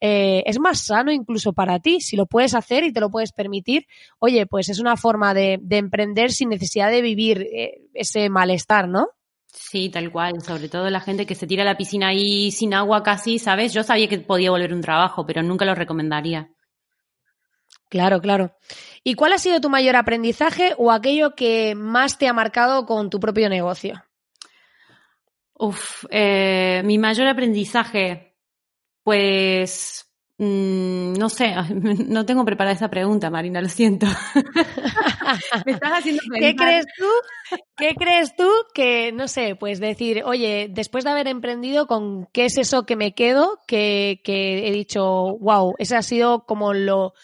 eh, es más sano incluso para ti. Si lo puedes hacer y te lo puedes permitir, oye, pues es una forma de, emprender sin necesidad de vivir eh, ese malestar, ¿no? Sí, tal cual. Sobre todo la gente que se tira a la piscina ahí sin agua casi, ¿sabes? Yo sabía que podía volver un trabajo, pero nunca lo recomendaría. Claro, claro. ¿Y cuál ha sido tu mayor aprendizaje o aquello que más te ha marcado con tu propio negocio? Uf, eh, mi mayor aprendizaje, pues, mm, no sé, *laughs* no tengo preparada esa pregunta, Marina, lo siento. *laughs* Me estás haciendo *laughs* ¿Qué crees tú? ¿Qué crees tú que, no sé, pues decir, oye, después de haber emprendido, ¿con qué es eso que me quedo? Que, que he dicho, wow, ese ha sido como lo,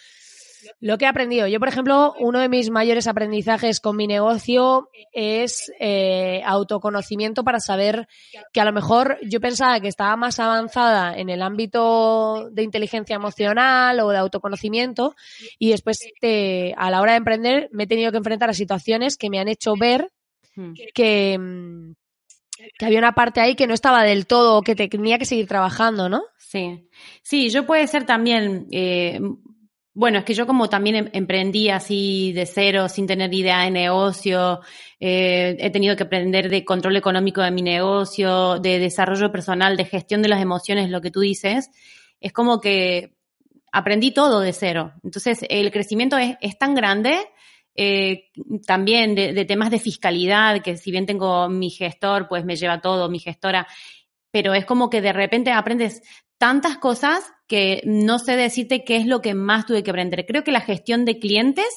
lo que he aprendido. Yo, por ejemplo, uno de mis mayores aprendizajes con mi negocio es eh, autoconocimiento para saber que a lo mejor yo pensaba que estaba más avanzada en el ámbito de inteligencia emocional o de autoconocimiento y después a la hora de emprender me he tenido que enfrentar a situaciones que me han hecho ver hmm. que, que había una parte ahí que no estaba del todo, que tenía que seguir trabajando, ¿no? Sí, sí, yo puede ser también, eh, bueno, es que yo como también em, emprendí así de cero, sin tener idea de negocio, eh, he tenido que aprender de control económico de mi negocio, de desarrollo personal, de gestión de las emociones, lo que tú dices, es como que aprendí todo de cero. Entonces, el crecimiento es, tan grande eh, también de, de, temas de fiscalidad, que si bien tengo mi gestor, pues me lleva todo, mi gestora, pero es como que de repente aprendes tantas cosas que no sé decirte qué es lo que más tuve que aprender. Creo que la gestión de clientes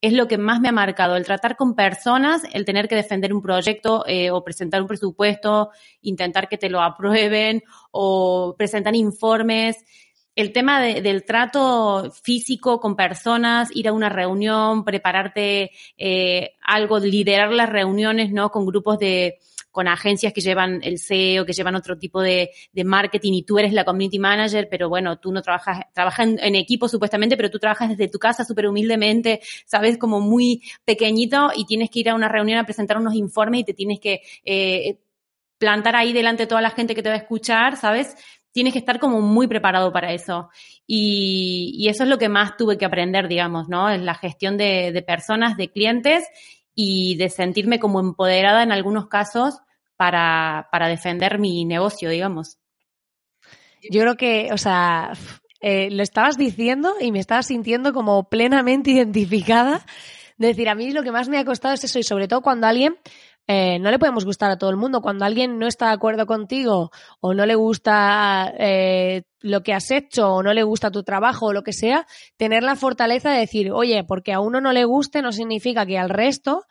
es lo que más me ha marcado, el tratar con personas, el tener que defender un proyecto eh, o presentar un presupuesto, intentar que te lo aprueben o presentar informes. El tema de, del trato físico con personas, ir a una reunión, prepararte eh, algo, liderar las reuniones, ¿no? Con grupos de, con agencias que llevan el SEO, que llevan otro tipo de, marketing y tú eres la community manager, pero bueno, tú no trabajas, trabajas en, equipo supuestamente, pero tú trabajas desde tu casa súper humildemente, sabes, como muy pequeñito y tienes que ir a una reunión a presentar unos informes y te tienes que eh, plantar ahí delante de toda la gente que te va a escuchar, ¿sabes? Tienes que estar como muy preparado para eso. Y, y eso es lo que más tuve que aprender, digamos, ¿no? Es la gestión de, de personas, de clientes y de sentirme como empoderada en algunos casos para, para defender mi negocio, digamos. Yo creo que, o sea, eh, lo estabas diciendo y me estaba sintiendo como plenamente *laughs* identificada. De decir, a mí lo que más me ha costado es eso, y sobre todo cuando alguien eh, no le podemos gustar a todo el mundo. Cuando alguien no está de acuerdo contigo o no le gusta eh, lo que has hecho o no le gusta tu trabajo o lo que sea, tener la fortaleza de decir, oye, porque a uno no le guste no significa que al resto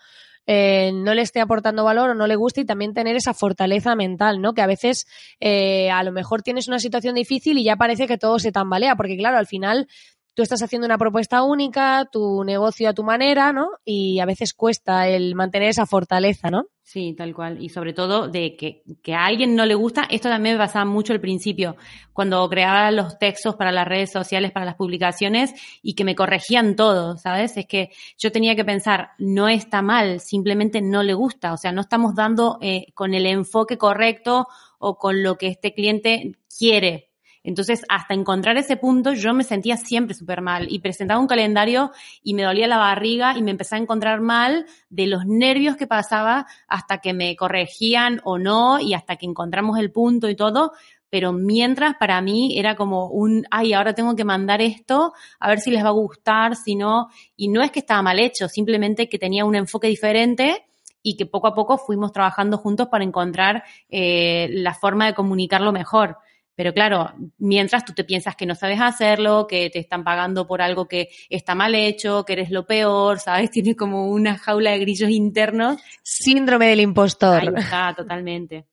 eh, no le esté aportando valor o no le guste y también tener esa fortaleza mental, ¿no? Que a veces eh, a lo mejor tienes una situación difícil y ya parece que todo se tambalea, porque claro, al final tú estás haciendo una propuesta única, tu negocio a tu manera, ¿no? Y a veces cuesta el mantener esa fortaleza, ¿no? Sí, tal cual. Y sobre todo de que, que a alguien no le gusta, esto también me pasaba mucho al principio, cuando creaba los textos para las redes sociales, para las publicaciones, y que me corregían todo, ¿sabes? Es que yo tenía que pensar, no está mal, simplemente no le gusta, o sea, no estamos dando eh, con el enfoque correcto o con lo que este cliente quiere, entonces, hasta encontrar ese punto, yo me sentía siempre súper mal y presentaba un calendario y me dolía la barriga y me empecé a encontrar mal de los nervios que pasaba hasta que me corregían o no y hasta que encontramos el punto y todo. Pero mientras para mí era como un, ay, ahora tengo que mandar esto, a ver si les va a gustar, si no. Y no es que estaba mal hecho, simplemente que tenía un enfoque diferente y que poco a poco fuimos trabajando juntos para encontrar eh, la forma de comunicarlo mejor. Pero claro, mientras tú te piensas que no sabes hacerlo, que te están pagando por algo que está mal hecho, que eres lo peor, ¿sabes? *laughs* Tienes como una jaula de grillos internos. Síndrome del impostor. Ahí está, totalmente.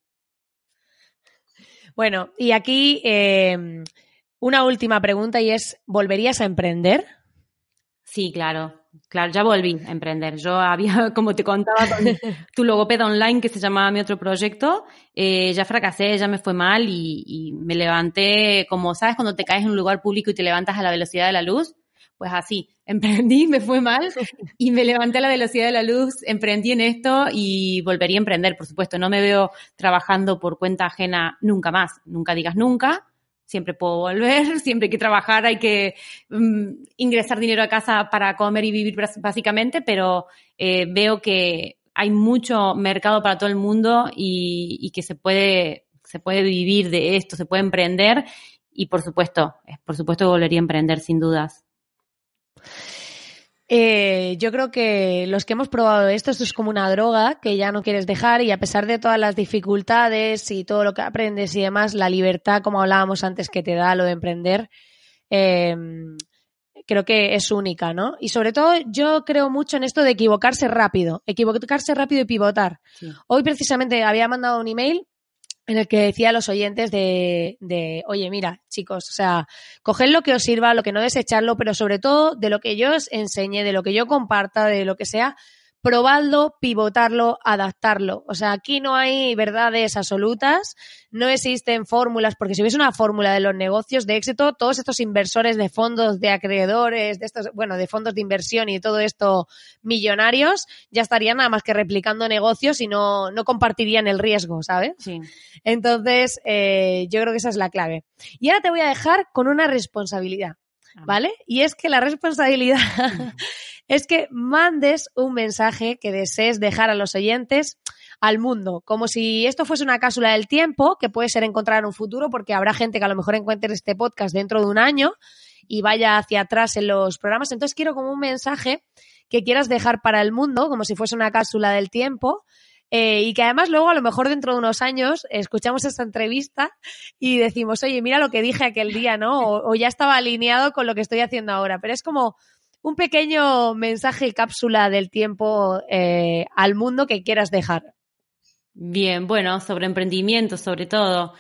Bueno, y aquí eh, una última pregunta y es, ¿volverías a emprender? Sí, claro. Claro, ya volví a emprender. Yo había, *laughs* como te contaba, con *laughs* tu logopeda online, que se llamaba mi otro proyecto, eh, ya fracasé, ya me fue mal y, y, me levanté, como sabes, cuando te caes en un lugar público y te levantas a la velocidad de la luz, pues así, *laughs* emprendí, me fue mal y me levanté a la velocidad de la luz, emprendí en esto y volvería a emprender, por supuesto. No me veo trabajando por cuenta ajena nunca más, nunca digas nunca, siempre puedo volver, *laughs* siempre hay que trabajar, hay que um, ingresar dinero a casa para comer y vivir básicamente, pero eh, veo que hay mucho mercado para todo el mundo y, y, que se puede, se puede vivir de esto, se puede emprender y por supuesto, por supuesto volvería a emprender sin dudas. Eh, yo creo que los que hemos probado esto, esto es como una droga que ya no quieres dejar y a pesar de todas las dificultades y todo lo que aprendes y demás, la libertad, como hablábamos antes, que te da lo de emprender, eh, creo que es única, ¿no? Y sobre todo yo creo mucho en esto de equivocarse rápido, equivocarse rápido y pivotar. Sí. Hoy precisamente había mandado un email en el que decía a los oyentes de, de, oye, mira, chicos, o sea, coged lo que os sirva, lo que no desecharlo, pero sobre todo de lo que yo os enseñe, de lo que yo comparta, de lo que sea, probadlo, pivotarlo, adaptarlo. O sea, aquí no hay verdades absolutas, no existen fórmulas, porque si hubiese una fórmula de los negocios de éxito, todos estos inversores de fondos, de acreedores, de estos, bueno, de fondos de inversión y todo esto millonarios, ya estarían nada más que replicando negocios y no, no compartirían el riesgo, ¿sabes? Sí. Entonces, eh, yo creo que esa es la clave. Y ahora te voy a dejar con una responsabilidad. ¿Vale? Y es que la responsabilidad *laughs* es que mandes un mensaje que desees dejar a los oyentes al mundo, como si esto fuese una cápsula del tiempo que puede ser encontrar en un futuro, porque habrá gente que a lo mejor encuentre este podcast dentro de un año y vaya hacia atrás en los programas. Entonces quiero como un mensaje que quieras dejar para el mundo, como si fuese una cápsula del tiempo, eh, y que además luego a lo mejor dentro de unos años escuchamos esta entrevista y decimos, oye, mira lo que dije aquel día, ¿no? O, o, ya estaba alineado con lo que estoy haciendo ahora. Pero es como un pequeño mensaje cápsula del tiempo eh, al mundo que quieras dejar. Bien, bueno, sobre emprendimiento sobre todo,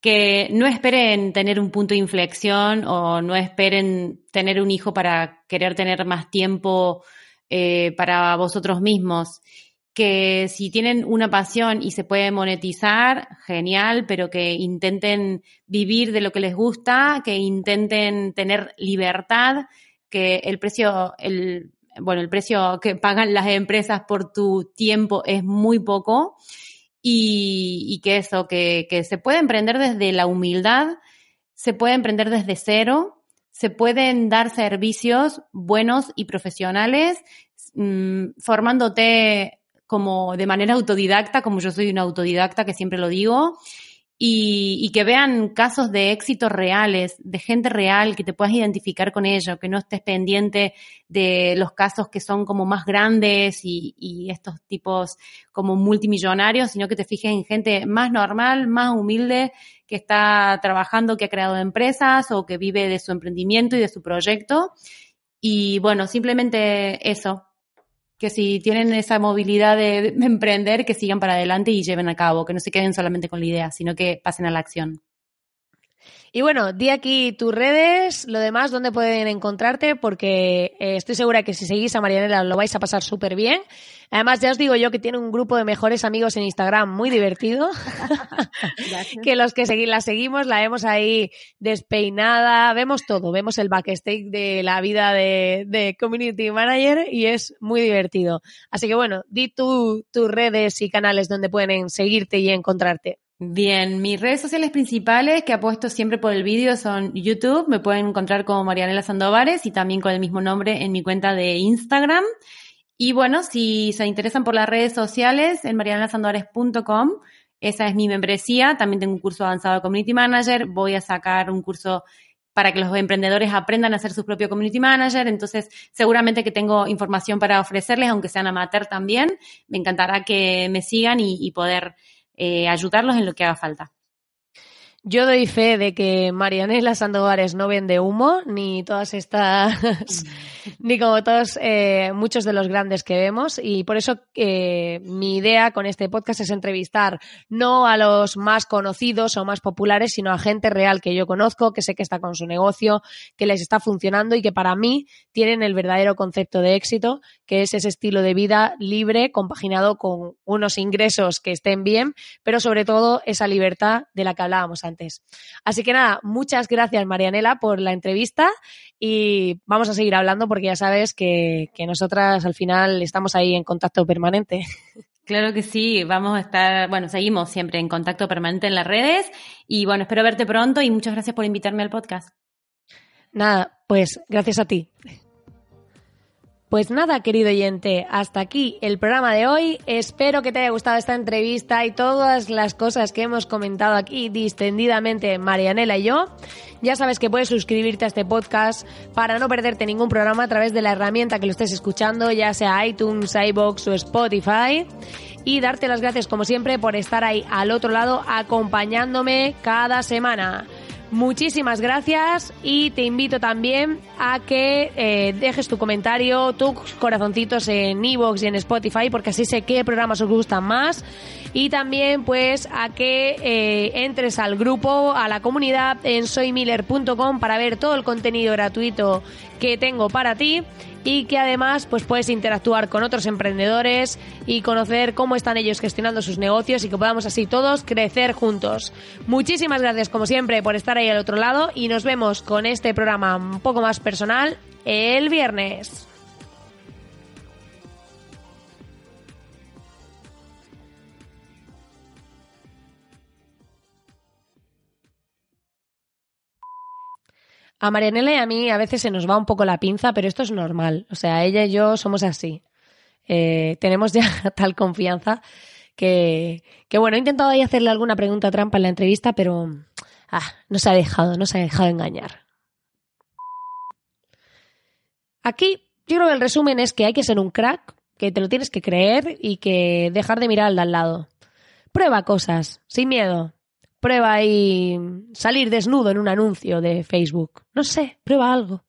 que no esperen tener un punto de inflexión o no esperen tener un hijo para querer tener más tiempo eh, para vosotros mismos que si tienen una pasión y se puede monetizar, genial, pero que intenten vivir de lo que les gusta, que intenten tener libertad, que el precio, el, bueno, el precio que pagan las empresas por tu tiempo es muy poco y, y que eso, que, que se puede emprender desde la humildad, se puede emprender desde cero, se pueden dar servicios buenos y profesionales, mmm, formándote como de manera autodidacta, como yo soy una autodidacta que siempre lo digo, y, y, que vean casos de éxitos reales, de gente real, que te puedas identificar con ello, que no estés pendiente de los casos que son como más grandes y, y estos tipos como multimillonarios, sino que te fijes en gente más normal, más humilde, que está trabajando, que ha creado empresas o que vive de su emprendimiento y de su proyecto. Y bueno, simplemente eso, que si tienen esa movilidad de, emprender, que sigan para adelante y lleven a cabo, que no se queden solamente con la idea, sino que pasen a la acción. Y bueno, di aquí tus redes, lo demás, dónde pueden encontrarte, porque eh, estoy segura que si seguís a Marianela lo vais a pasar súper bien. Además, ya os digo yo que tiene un grupo de mejores amigos en Instagram muy divertido, *laughs* *laughs* que los que segui la seguimos la vemos ahí despeinada, vemos todo, vemos el backstage de la vida de, de Community Manager y es muy divertido. Así que bueno, di tu, tus redes y canales donde pueden seguirte y encontrarte. Bien, mis redes sociales principales que apuesto siempre por el vídeo son YouTube, me pueden encontrar como Marianela Sandovares y también con el mismo nombre en mi cuenta de Instagram. Y bueno, si se interesan por las redes sociales, en marianelasandovares.com, esa es mi membresía, también tengo un curso avanzado de Community Manager, voy a sacar un curso para que los emprendedores aprendan a hacer su propio community manager. Entonces, seguramente que tengo información para ofrecerles, aunque sean amateur también. Me encantará que me sigan y poder eh, ayudarlos en lo que haga falta. Yo doy fe de que Marianela Sandovares no vende humo, ni todas estas, *laughs* ni como todos, eh, muchos de los grandes que vemos. Y por eso eh, mi idea con este podcast es entrevistar no a los más conocidos o más populares, sino a gente real que yo conozco, que sé que está con su negocio, que les está funcionando y que para mí tienen el verdadero concepto de éxito, que es ese estilo de vida libre, compaginado con unos ingresos que estén bien, pero sobre todo esa libertad de la que hablábamos antes Así que nada, muchas gracias Marianela por la entrevista y vamos a seguir hablando porque ya sabes que, que nosotras al final estamos ahí en contacto permanente. *laughs* Claro que sí, vamos a estar, bueno, seguimos siempre en contacto permanente en las redes y bueno, espero verte pronto y muchas gracias por invitarme al podcast. Nada, pues gracias a ti. Pues nada, querido oyente, hasta aquí el programa de hoy. Espero que te haya gustado esta entrevista y todas las cosas que hemos comentado aquí distendidamente Marianela y yo. Ya sabes que puedes suscribirte a este podcast para no perderte ningún programa a través de la herramienta que lo estés escuchando, ya sea iTunes, iBox o Spotify. Y darte las gracias como siempre por estar ahí al otro lado acompañándome cada semana. Muchísimas gracias y te invito también a que eh, dejes tu comentario, tus corazoncitos en Evox y en Spotify, porque así sé qué programas os gustan más. Y también, pues, a que eh, entres al grupo, a la comunidad en soymiller.com para ver todo el contenido gratuito que tengo para ti. Y que además pues puedes interactuar con otros emprendedores y conocer cómo están ellos gestionando sus negocios y que podamos así todos crecer juntos. Muchísimas gracias como siempre por estar ahí al otro lado y nos vemos con este programa un poco más personal el viernes. A Marianela y a mí a veces se nos va un poco la pinza, pero esto es normal. O sea, ella y yo somos así. Eh, tenemos ya *laughs* tal confianza que, que, bueno, he intentado ahí hacerle alguna pregunta trampa en la entrevista, pero ah, no se ha dejado, no se ha dejado engañar. Aquí yo creo que el resumen es que hay que ser un crack, que te lo tienes que creer y que dejar de mirar al de al lado. Prueba cosas, sin miedo, Prueba y salir desnudo en un anuncio de Facebook. No sé, prueba algo.